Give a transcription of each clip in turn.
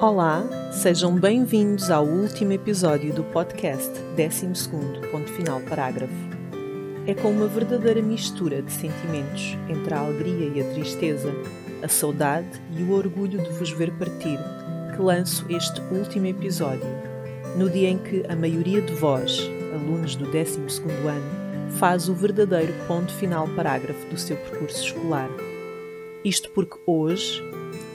Olá, sejam bem-vindos ao último episódio do podcast 12 Ponto Final Parágrafo. É com uma verdadeira mistura de sentimentos entre a alegria e a tristeza, a saudade e o orgulho de vos ver partir que lanço este último episódio, no dia em que a maioria de vós, alunos do 12 ano, faz o verdadeiro ponto final parágrafo do seu percurso escolar. Isto porque hoje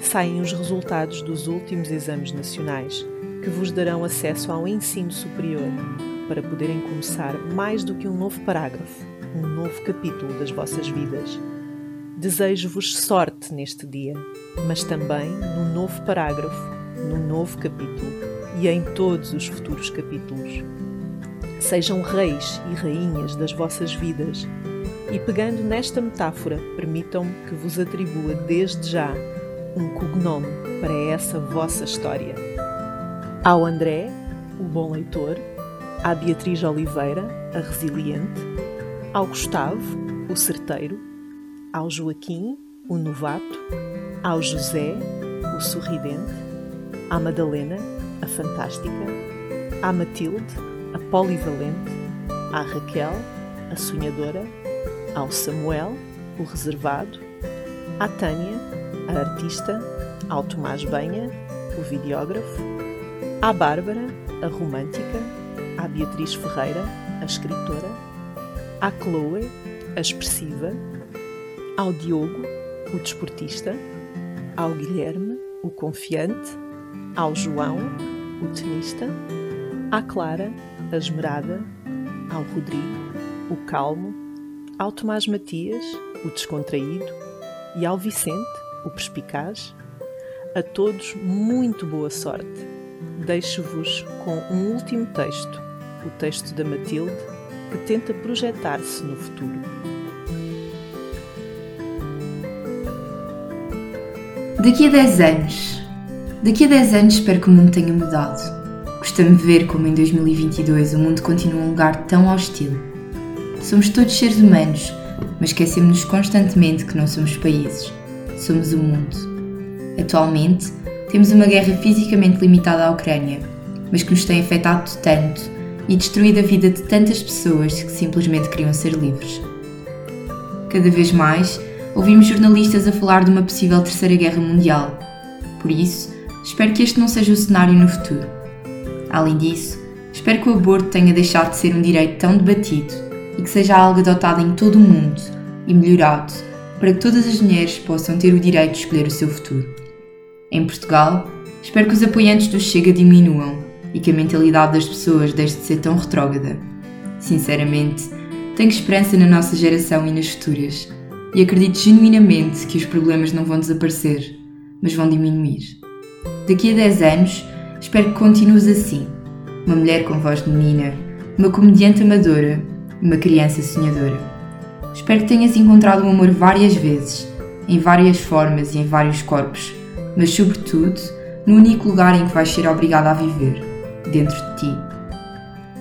saem os resultados dos últimos exames nacionais, que vos darão acesso ao ensino superior, para poderem começar mais do que um novo parágrafo, um novo capítulo das vossas vidas. Desejo-vos sorte neste dia, mas também no novo parágrafo, no novo capítulo e em todos os futuros capítulos. Sejam reis e rainhas das vossas vidas e, pegando nesta metáfora, permitam-me que vos atribua desde já um cognome para essa vossa história. Ao André, o bom leitor, à Beatriz Oliveira, a resiliente, ao Gustavo, o certeiro, ao Joaquim, o novato, ao José, o sorridente, à Madalena, a fantástica, à Matilde, a polivalente, à Raquel, a sonhadora, ao Samuel, o reservado, à Tânia, a artista, ao Tomás Benha, o videógrafo, à Bárbara, a romântica, à Beatriz Ferreira, a escritora, à Chloe, a expressiva, ao Diogo, o desportista, ao Guilherme, o confiante, ao João, o tenista, à Clara, a esmerada, ao Rodrigo, o calmo, ao Tomás Matias, o descontraído, e ao Vicente, o perspicaz. A todos, muito boa sorte. Deixo-vos com um último texto, o texto da Matilde, que tenta projetar-se no futuro. Daqui a 10 anos. Daqui a 10 anos espero que o mundo tenha mudado. De ver como em 2022 o mundo continua um lugar tão hostil. Somos todos seres humanos, mas esquecemos-nos constantemente que não somos países somos o mundo. Atualmente, temos uma guerra fisicamente limitada à Ucrânia, mas que nos tem afetado tanto e destruído a vida de tantas pessoas que simplesmente queriam ser livres. Cada vez mais, ouvimos jornalistas a falar de uma possível Terceira Guerra Mundial. Por isso, espero que este não seja o cenário no futuro. Além disso, espero que o aborto tenha deixado de ser um direito tão debatido e que seja algo adotado em todo o mundo e melhorado para que todas as mulheres possam ter o direito de escolher o seu futuro. Em Portugal, espero que os apoiantes do Chega diminuam e que a mentalidade das pessoas deixe de ser tão retrógrada. Sinceramente, tenho esperança na nossa geração e nas futuras e acredito genuinamente que os problemas não vão desaparecer, mas vão diminuir. Daqui a 10 anos, espero que continues assim, uma mulher com voz de menina, uma comediante amadora, uma criança sonhadora. Espero que tenhas encontrado o amor várias vezes, em várias formas e em vários corpos, mas sobretudo no único lugar em que vais ser obrigada a viver, dentro de ti.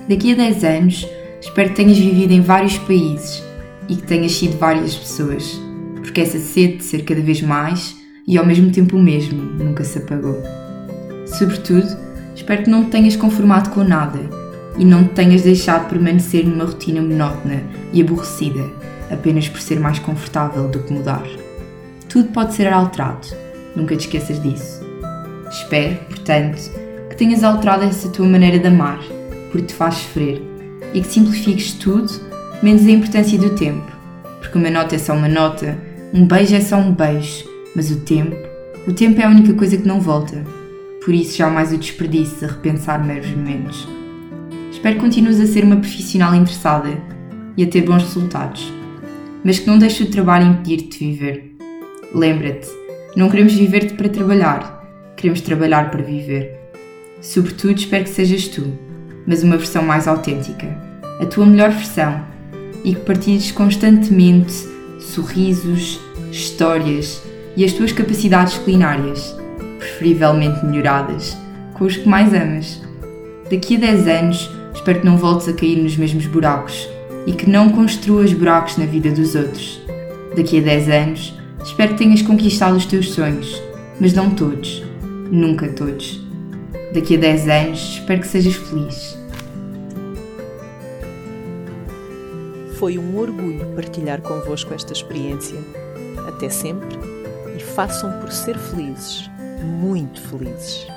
Daqui a 10 anos, espero que tenhas vivido em vários países e que tenhas sido várias pessoas, porque essa sede de ser cada vez mais e ao mesmo tempo o mesmo nunca se apagou. Sobretudo, espero que não te tenhas conformado com nada e não te tenhas deixado permanecer numa rotina monótona e aborrecida apenas por ser mais confortável do que mudar. Tudo pode ser alterado, nunca te esqueças disso. Espero, portanto, que tenhas alterado essa tua maneira de amar, porque te faz sofrer, e que simplifiques tudo, menos a importância do tempo, porque uma nota é só uma nota, um beijo é só um beijo, mas o tempo, o tempo é a única coisa que não volta. Por isso jamais o desperdice a repensar meros momentos. Espero que continues a ser uma profissional interessada e a ter bons resultados mas que não deixe o trabalho impedir-te de viver. Lembra-te, não queremos viver-te para trabalhar, queremos trabalhar para viver. Sobretudo, espero que sejas tu, mas uma versão mais autêntica, a tua melhor versão, e que partilhes constantemente sorrisos, histórias e as tuas capacidades culinárias, preferivelmente melhoradas, com os que mais amas. Daqui a 10 anos, Espero que não voltes a cair nos mesmos buracos e que não construas buracos na vida dos outros. Daqui a 10 anos, espero que tenhas conquistado os teus sonhos, mas não todos, nunca todos. Daqui a 10 anos, espero que sejas feliz. Foi um orgulho partilhar convosco esta experiência. Até sempre e façam por ser felizes, muito felizes.